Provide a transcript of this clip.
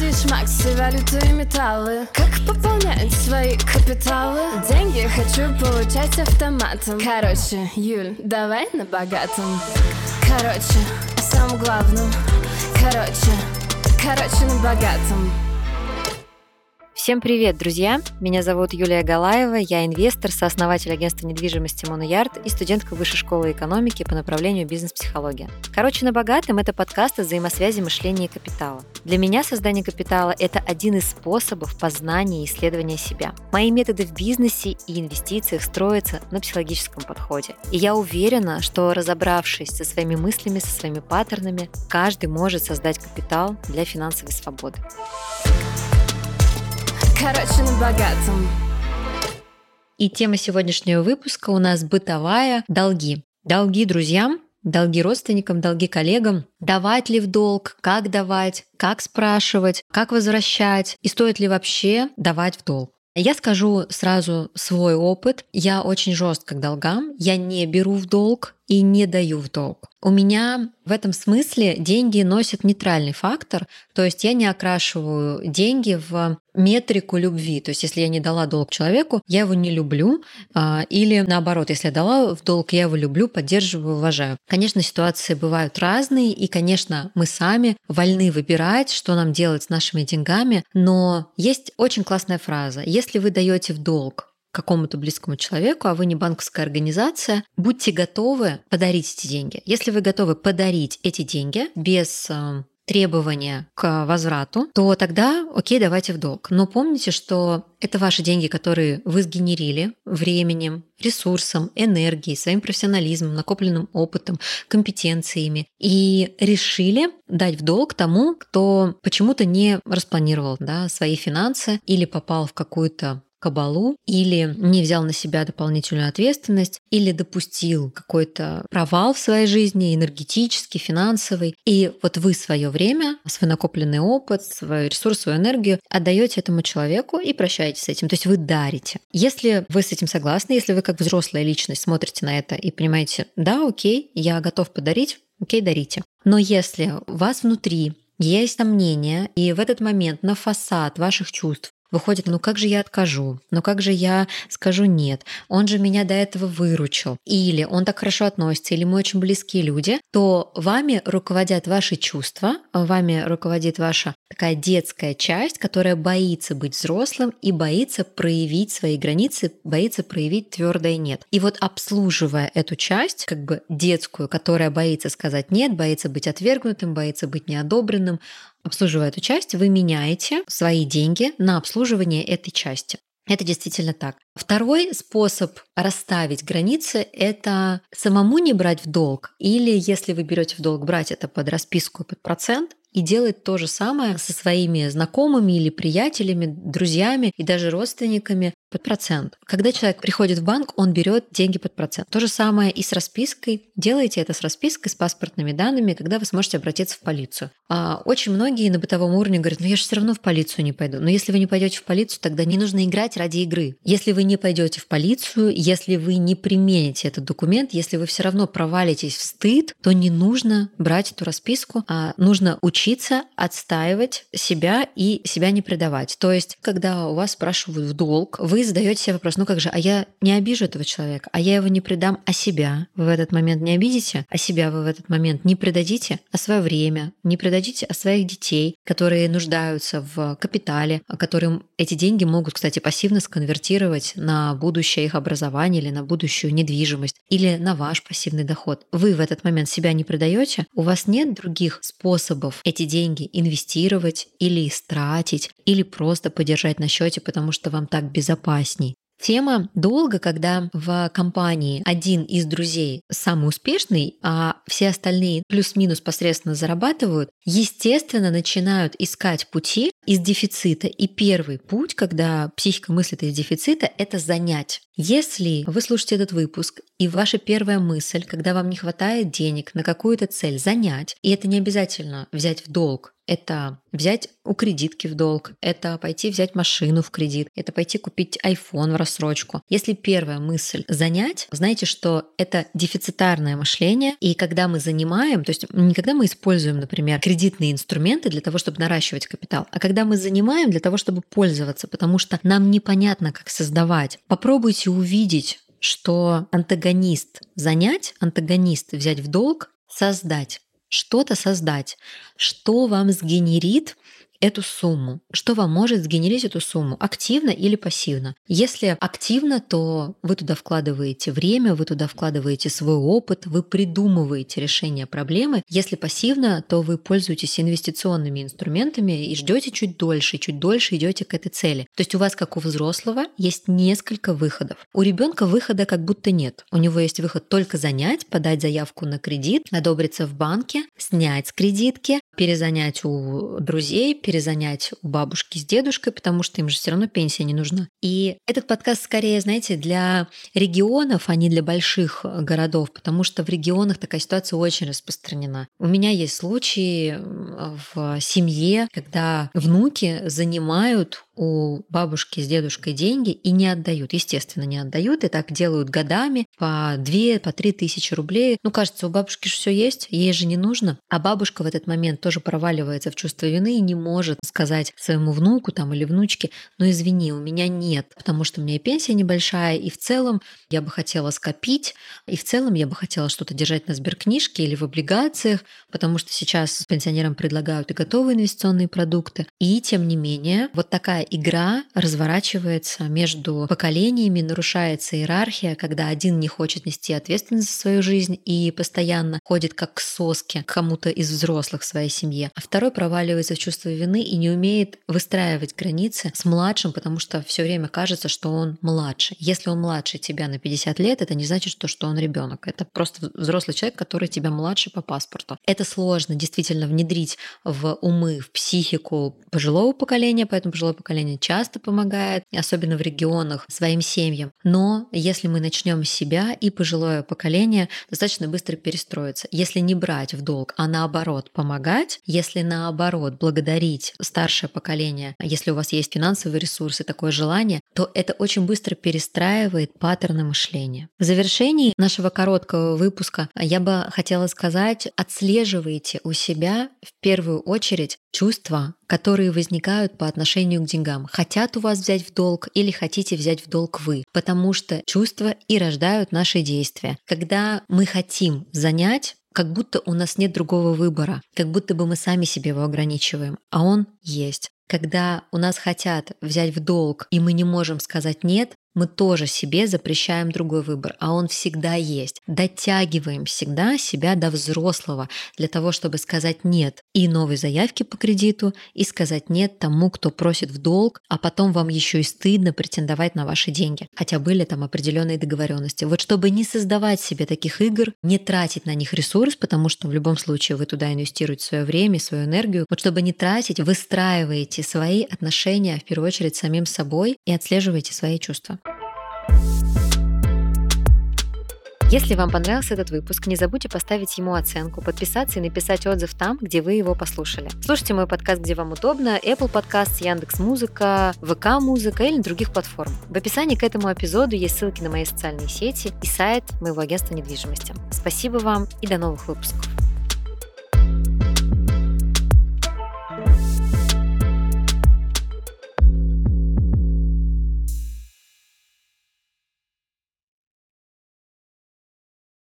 Акции, шмаксы, валюты и металлы. Как пополнять свои капиталы? Деньги хочу получать автоматом. Короче, Юль, давай на богатом. Короче, о самом главном Короче, короче, на богатом Всем привет, друзья! Меня зовут Юлия Галаева, я инвестор, сооснователь агентства недвижимости Моноярд и студентка Высшей школы экономики по направлению бизнес-психология. Короче, на богатом – это подкаст о взаимосвязи мышления и капитала. Для меня создание капитала – это один из способов познания и исследования себя. Мои методы в бизнесе и инвестициях строятся на психологическом подходе. И я уверена, что разобравшись со своими мыслями, со своими паттернами, каждый может создать капитал для финансовой свободы. Короче, на богатом. И тема сегодняшнего выпуска у нас бытовая долги. Долги друзьям, долги родственникам, долги коллегам, давать ли в долг, как давать, как спрашивать, как возвращать и стоит ли вообще давать в долг. Я скажу сразу свой опыт. Я очень жестко к долгам. Я не беру в долг и не даю в долг. У меня в этом смысле деньги носят нейтральный фактор, то есть я не окрашиваю деньги в метрику любви. То есть если я не дала долг человеку, я его не люблю, а, или наоборот, если я дала в долг, я его люблю, поддерживаю, уважаю. Конечно, ситуации бывают разные, и, конечно, мы сами вольны выбирать, что нам делать с нашими деньгами, но есть очень классная фраза. Если вы даете в долг какому-то близкому человеку, а вы не банковская организация, будьте готовы подарить эти деньги. Если вы готовы подарить эти деньги без э, требования к возврату, то тогда окей, давайте в долг. Но помните, что это ваши деньги, которые вы сгенерили временем, ресурсом, энергией, своим профессионализмом, накопленным опытом, компетенциями и решили дать в долг тому, кто почему-то не распланировал да, свои финансы или попал в какую-то кабалу, или не взял на себя дополнительную ответственность, или допустил какой-то провал в своей жизни, энергетический, финансовый. И вот вы свое время, свой накопленный опыт, свой ресурс, свою энергию отдаете этому человеку и прощаетесь с этим. То есть вы дарите. Если вы с этим согласны, если вы как взрослая личность смотрите на это и понимаете, да, окей, я готов подарить, окей, дарите. Но если у вас внутри есть сомнения, и в этот момент на фасад ваших чувств Выходит, ну как же я откажу? Ну как же я скажу нет? Он же меня до этого выручил. Или он так хорошо относится, или мы очень близкие люди, то вами руководят ваши чувства, вами руководит ваша такая детская часть, которая боится быть взрослым и боится проявить свои границы, боится проявить твердое нет. И вот обслуживая эту часть, как бы детскую, которая боится сказать нет, боится быть отвергнутым, боится быть неодобренным, обслуживая эту часть, вы меняете свои деньги на обслуживание этой части. Это действительно так. Второй способ расставить границы – это самому не брать в долг, или если вы берете в долг брать это под расписку под процент, и делать то же самое со своими знакомыми или приятелями, друзьями и даже родственниками под процент. Когда человек приходит в банк, он берет деньги под процент. То же самое и с распиской. Делайте это с распиской, с паспортными данными, когда вы сможете обратиться в полицию. А очень многие на бытовом уровне говорят, ну я же все равно в полицию не пойду. Но если вы не пойдете в полицию, тогда не нужно играть ради игры. Если вы не пойдете в полицию, если вы не примените этот документ, если вы все равно провалитесь в стыд, то не нужно брать эту расписку, а нужно учиться отстаивать себя и себя не предавать. То есть, когда у вас спрашивают в долг, вы вы задаете себе вопрос, ну как же, а я не обижу этого человека, а я его не предам, а себя вы в этот момент не обидите, а себя вы в этот момент не предадите, а свое время, не предадите, а своих детей, которые нуждаются в капитале, а которым эти деньги могут, кстати, пассивно сконвертировать на будущее их образование или на будущую недвижимость или на ваш пассивный доход. Вы в этот момент себя не предаете, у вас нет других способов эти деньги инвестировать или истратить, или просто подержать на счете, потому что вам так безопасно безопасней. Тема долго, когда в компании один из друзей самый успешный, а все остальные плюс-минус посредственно зарабатывают, естественно, начинают искать пути из дефицита. И первый путь, когда психика мыслит из дефицита, это занять. Если вы слушаете этот выпуск И ваша первая мысль, когда вам не хватает денег на какую-то цель, занять, и это не обязательно взять в долг, это взять у кредитки в долг, это пойти взять машину в кредит, это пойти купить iPhone в рассрочку. Если первая мысль занять, знаете, что это дефицитарное мышление, и когда мы занимаем, то есть не когда мы используем, например, кредитные инструменты для того, чтобы наращивать капитал, а когда мы занимаем для того, чтобы пользоваться, потому что нам непонятно, как создавать. Попробуйте увидеть что антагонист занять, антагонист взять в долг, создать что-то создать, что вам сгенерит эту сумму. Что вам может сгенерить эту сумму? Активно или пассивно? Если активно, то вы туда вкладываете время, вы туда вкладываете свой опыт, вы придумываете решение проблемы. Если пассивно, то вы пользуетесь инвестиционными инструментами и ждете чуть дольше, чуть дольше идете к этой цели. То есть у вас, как у взрослого, есть несколько выходов. У ребенка выхода как будто нет. У него есть выход только занять, подать заявку на кредит, одобриться в банке, снять с кредитки, перезанять у друзей, перезанять у бабушки с дедушкой, потому что им же все равно пенсия не нужна. И этот подкаст скорее, знаете, для регионов, а не для больших э, городов, потому что в регионах такая ситуация очень распространена. У меня есть случаи в семье, когда внуки занимают у бабушки с дедушкой деньги и не отдают. Естественно, не отдают, и так делают годами по 2, по 3 тысячи рублей. Ну, кажется, у бабушки же все есть, ей же не нужно. А бабушка в этот момент тоже проваливается в чувство вины и не может сказать своему внуку там или внучке, ну извини, у меня нет, потому что у меня и пенсия небольшая, и в целом я бы хотела скопить, и в целом я бы хотела что-то держать на сберкнижке или в облигациях, потому что сейчас пенсионерам предлагают и готовые инвестиционные продукты. И тем не менее, вот такая игра разворачивается между поколениями, нарушается иерархия, когда один не хочет нести ответственность за свою жизнь и постоянно ходит как к соске к кому-то из взрослых в своей семье, а второй проваливается в чувство вины и не умеет выстраивать границы с младшим, потому что все время кажется, что он младше. Если он младше тебя на 50 лет, это не значит, что, что он ребенок. Это просто взрослый человек, который тебя младше по паспорту. Это сложно действительно внедрить в умы, в психику пожилого поколения, поэтому пожилое поколение поколение часто помогает, особенно в регионах, своим семьям. Но если мы начнем с себя, и пожилое поколение достаточно быстро перестроится. Если не брать в долг, а наоборот помогать, если наоборот благодарить старшее поколение, если у вас есть финансовые ресурсы, такое желание, то это очень быстро перестраивает паттерны мышления. В завершении нашего короткого выпуска я бы хотела сказать, отслеживайте у себя в первую очередь чувства, которые возникают по отношению к деньгам. Хотят у вас взять в долг или хотите взять в долг вы, потому что чувства и рождают наши действия. Когда мы хотим занять, как будто у нас нет другого выбора, как будто бы мы сами себе его ограничиваем, а он есть. Когда у нас хотят взять в долг, и мы не можем сказать «нет», мы тоже себе запрещаем другой выбор, а он всегда есть. Дотягиваем всегда себя до взрослого для того, чтобы сказать нет и новой заявке по кредиту, и сказать нет тому, кто просит в долг, а потом вам еще и стыдно претендовать на ваши деньги, хотя были там определенные договоренности. Вот чтобы не создавать себе таких игр, не тратить на них ресурс, потому что в любом случае вы туда инвестируете свое время, свою энергию, вот чтобы не тратить, выстраиваете свои отношения в первую очередь с самим собой и отслеживаете свои чувства. Если вам понравился этот выпуск, не забудьте поставить ему оценку, подписаться и написать отзыв там, где вы его послушали. Слушайте мой подкаст, где вам удобно, Apple Podcast, Яндекс Музыка, ВК Музыка или других платформ. В описании к этому эпизоду есть ссылки на мои социальные сети и сайт моего агентства недвижимости. Спасибо вам и до новых выпусков.